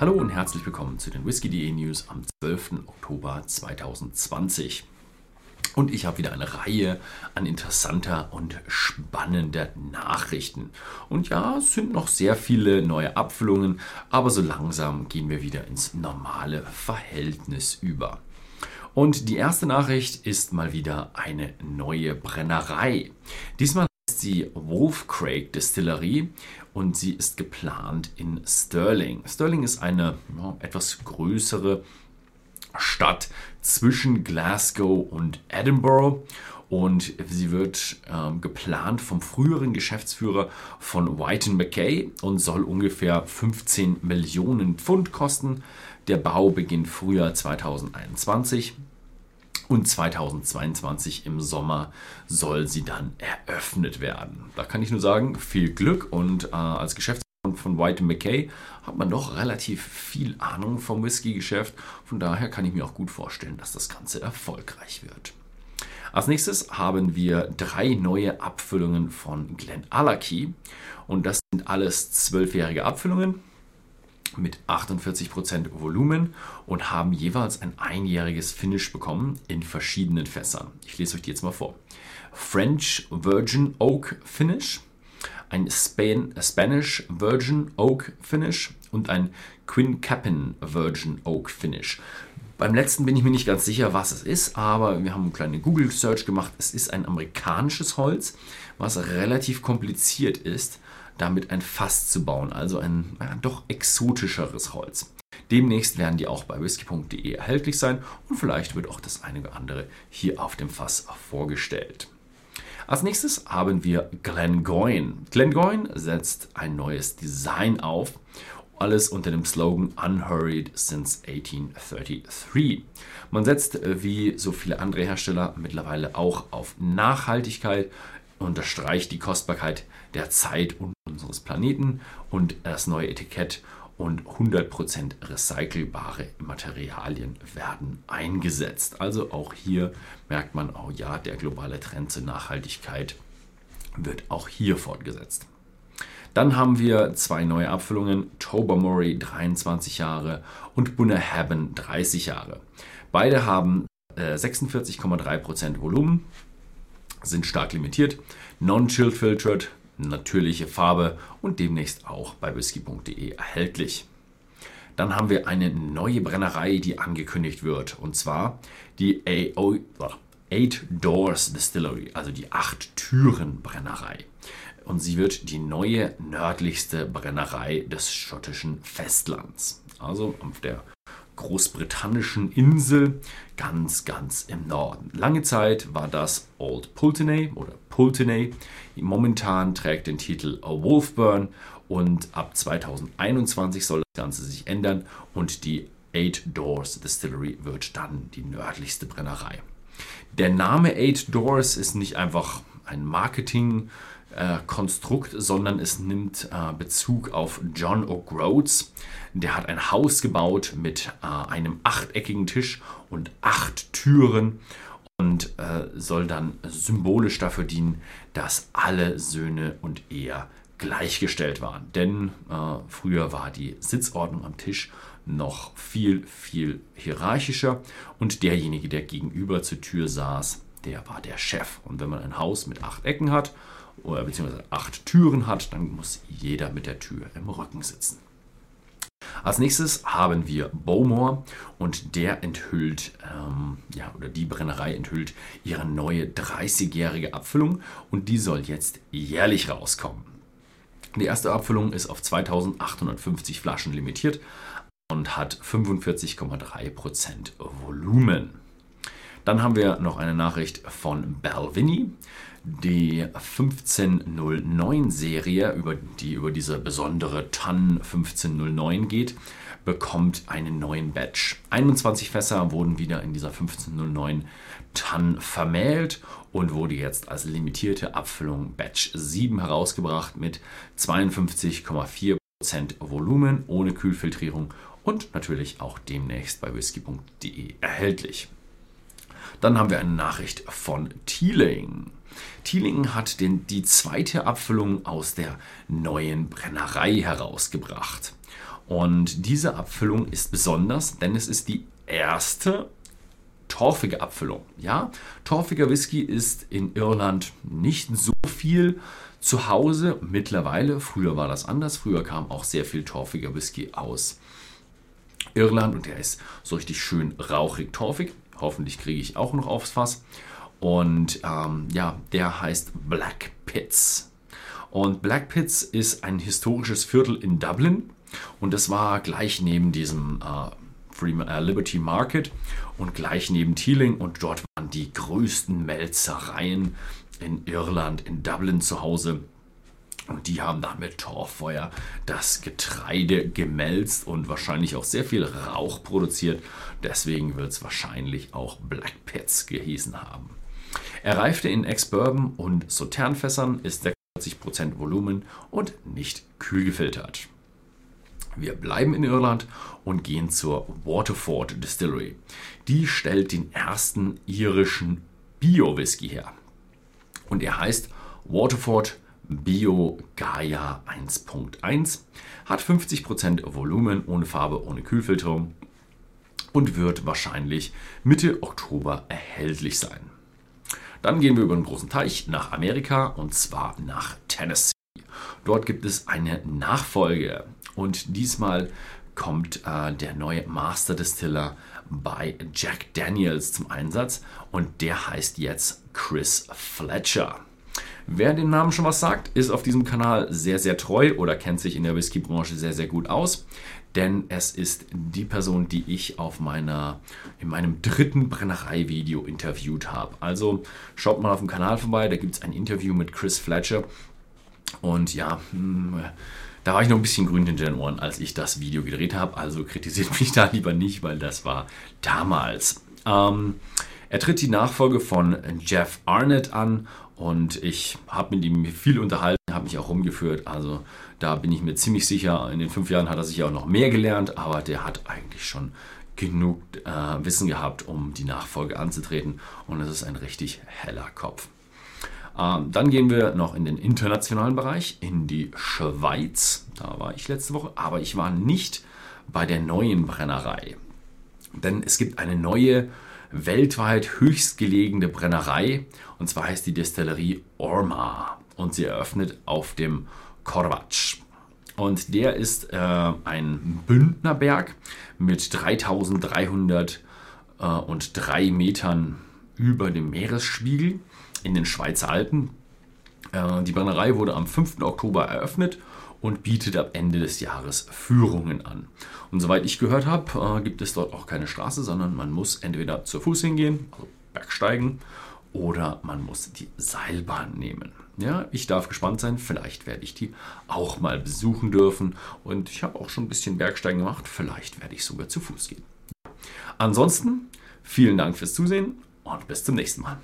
Hallo und herzlich willkommen zu den Whisky.de News am 12. Oktober 2020. Und ich habe wieder eine Reihe an interessanter und spannender Nachrichten. Und ja, es sind noch sehr viele neue Abfüllungen, aber so langsam gehen wir wieder ins normale Verhältnis über. Und die erste Nachricht ist mal wieder eine neue Brennerei. Diesmal sie Wolf Craig Distillerie und sie ist geplant in Stirling. Stirling ist eine ja, etwas größere Stadt zwischen Glasgow und Edinburgh und sie wird ähm, geplant vom früheren Geschäftsführer von White Mackay und soll ungefähr 15 Millionen Pfund kosten. Der Bau beginnt Frühjahr 2021 und 2022 im Sommer soll sie dann eröffnet werden. Da kann ich nur sagen, viel Glück und äh, als Geschäftsführer von White McKay hat man doch relativ viel Ahnung vom Whisky-Geschäft. Von daher kann ich mir auch gut vorstellen, dass das Ganze erfolgreich wird. Als nächstes haben wir drei neue Abfüllungen von Glen Allachie und das sind alles zwölfjährige Abfüllungen mit 48% Volumen und haben jeweils ein einjähriges Finish bekommen in verschiedenen Fässern. Ich lese euch die jetzt mal vor. French Virgin Oak Finish, ein Spain, Spanish Virgin Oak Finish und ein Quincapen Virgin Oak Finish. Beim letzten bin ich mir nicht ganz sicher, was es ist, aber wir haben eine kleine Google-Search gemacht. Es ist ein amerikanisches Holz, was relativ kompliziert ist damit ein Fass zu bauen, also ein ja, doch exotischeres Holz. Demnächst werden die auch bei whisky.de erhältlich sein und vielleicht wird auch das eine oder andere hier auf dem Fass vorgestellt. Als nächstes haben wir Glengoyne. Glengoyne setzt ein neues Design auf, alles unter dem Slogan Unhurried since 1833. Man setzt äh, wie so viele andere Hersteller mittlerweile auch auf Nachhaltigkeit, unterstreicht die Kostbarkeit der Zeit unseres Planeten und das neue Etikett und 100% recycelbare Materialien werden eingesetzt. Also auch hier merkt man, oh ja, der globale Trend zur Nachhaltigkeit wird auch hier fortgesetzt. Dann haben wir zwei neue Abfüllungen, Tobermory 23 Jahre und Bunnahabhain 30 Jahre. Beide haben äh, 46,3% Volumen, sind stark limitiert, non-chill filtered, natürliche Farbe und demnächst auch bei whisky.de erhältlich. Dann haben wir eine neue Brennerei, die angekündigt wird, und zwar die AO, Eight Doors Distillery, also die Acht Türen Brennerei. Und sie wird die neue nördlichste Brennerei des schottischen Festlands, also auf der großbritannischen Insel ganz, ganz im Norden. Lange Zeit war das Old Pulteney oder Pulteney. Momentan trägt den Titel Wolfburn und ab 2021 soll das Ganze sich ändern und die Eight Doors Distillery wird dann die nördlichste Brennerei. Der Name Eight Doors ist nicht einfach ein Marketing- äh, Konstrukt, sondern es nimmt äh, Bezug auf John O'Groats. Der hat ein Haus gebaut mit äh, einem achteckigen Tisch und acht Türen und äh, soll dann symbolisch dafür dienen, dass alle Söhne und er gleichgestellt waren. Denn äh, früher war die Sitzordnung am Tisch noch viel, viel hierarchischer und derjenige, der gegenüber zur Tür saß, der war der Chef. Und wenn man ein Haus mit acht Ecken hat oder beziehungsweise acht Türen hat, dann muss jeder mit der Tür im Rücken sitzen. Als nächstes haben wir Bowmore und der enthüllt, ähm, ja, oder die Brennerei enthüllt ihre neue 30-jährige Abfüllung und die soll jetzt jährlich rauskommen. Die erste Abfüllung ist auf 2850 Flaschen limitiert und hat 45,3% Volumen. Dann haben wir noch eine Nachricht von Balvini. Die 1509-Serie, über die über diese besondere TAN 1509 geht, bekommt einen neuen Batch. 21 Fässer wurden wieder in dieser 1509 TAN vermählt und wurde jetzt als limitierte Abfüllung Batch 7 herausgebracht mit 52,4% Volumen ohne Kühlfiltrierung und natürlich auch demnächst bei whisky.de erhältlich. Dann haben wir eine Nachricht von Teeling. Teeling hat den, die zweite Abfüllung aus der neuen Brennerei herausgebracht. Und diese Abfüllung ist besonders, denn es ist die erste torfige Abfüllung. Ja, torfiger Whisky ist in Irland nicht so viel zu Hause. Mittlerweile, früher war das anders. Früher kam auch sehr viel torfiger Whisky aus Irland und der ist so richtig schön rauchig torfig. Hoffentlich kriege ich auch noch aufs Fass. Und ähm, ja, der heißt Black Pits. Und Black Pits ist ein historisches Viertel in Dublin. Und das war gleich neben diesem äh, Free, äh, Liberty Market und gleich neben Teeling. Und dort waren die größten Melzereien in Irland, in Dublin zu Hause. Und die haben dann mit Torfeuer das Getreide gemälzt und wahrscheinlich auch sehr viel Rauch produziert. Deswegen wird es wahrscheinlich auch Black Pits gehießen haben. Er reifte in Ex-Bourbon und Sauternfässern, ist 46% Volumen und nicht kühl gefiltert. Wir bleiben in Irland und gehen zur Waterford Distillery. Die stellt den ersten irischen Bio-Whisky her. Und er heißt Waterford Bio Gaia 1.1, hat 50% Volumen ohne Farbe, ohne Kühlfilterung und wird wahrscheinlich Mitte Oktober erhältlich sein. Dann gehen wir über den großen Teich nach Amerika und zwar nach Tennessee. Dort gibt es eine Nachfolge und diesmal kommt äh, der neue Master Distiller bei Jack Daniels zum Einsatz und der heißt jetzt Chris Fletcher. Wer den Namen schon was sagt, ist auf diesem Kanal sehr, sehr treu oder kennt sich in der Whisky-Branche sehr, sehr gut aus. Denn es ist die Person, die ich auf meiner, in meinem dritten Brennerei-Video interviewt habe. Also schaut mal auf dem Kanal vorbei, da gibt es ein Interview mit Chris Fletcher. Und ja, hm, da war ich noch ein bisschen grün hinter den Ohren, als ich das Video gedreht habe. Also kritisiert mich da lieber nicht, weil das war damals. Ähm, er tritt die Nachfolge von Jeff Arnett an und ich habe mit ihm viel unterhalten, habe mich auch rumgeführt. Also da bin ich mir ziemlich sicher, in den fünf Jahren hat er sicher auch noch mehr gelernt, aber der hat eigentlich schon genug äh, Wissen gehabt, um die Nachfolge anzutreten. Und es ist ein richtig heller Kopf. Ähm, dann gehen wir noch in den internationalen Bereich, in die Schweiz. Da war ich letzte Woche, aber ich war nicht bei der neuen Brennerei. Denn es gibt eine neue weltweit höchstgelegene Brennerei. Und zwar heißt die Destillerie Orma. Und sie eröffnet auf dem Korvatsch. Und der ist äh, ein Bündnerberg mit 3303 äh, Metern über dem Meeresspiegel in den Schweizer Alpen. Äh, die Brennerei wurde am 5. Oktober eröffnet und bietet ab Ende des Jahres Führungen an. Und soweit ich gehört habe, äh, gibt es dort auch keine Straße, sondern man muss entweder zu Fuß hingehen, also Bergsteigen, oder man muss die Seilbahn nehmen. Ja, ich darf gespannt sein, vielleicht werde ich die auch mal besuchen dürfen. Und ich habe auch schon ein bisschen Bergsteigen gemacht, vielleicht werde ich sogar zu Fuß gehen. Ansonsten vielen Dank fürs Zusehen und bis zum nächsten Mal.